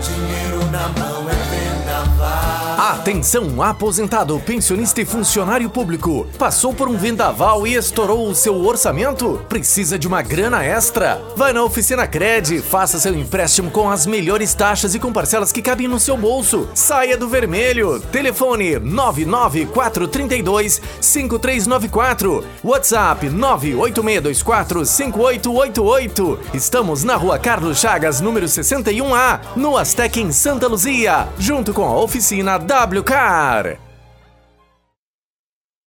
Dinheiro na mão. Atenção, aposentado, pensionista e funcionário público. Passou por um vendaval e estourou o seu orçamento? Precisa de uma grana extra? Vai na Oficina Cred, faça seu empréstimo com as melhores taxas e com parcelas que cabem no seu bolso. Saia do vermelho. Telefone 99432 5394. WhatsApp 98624 5888. Estamos na Rua Carlos Chagas, número 61A, no Aztec em Santa Luzia, junto com a oficina WCAR.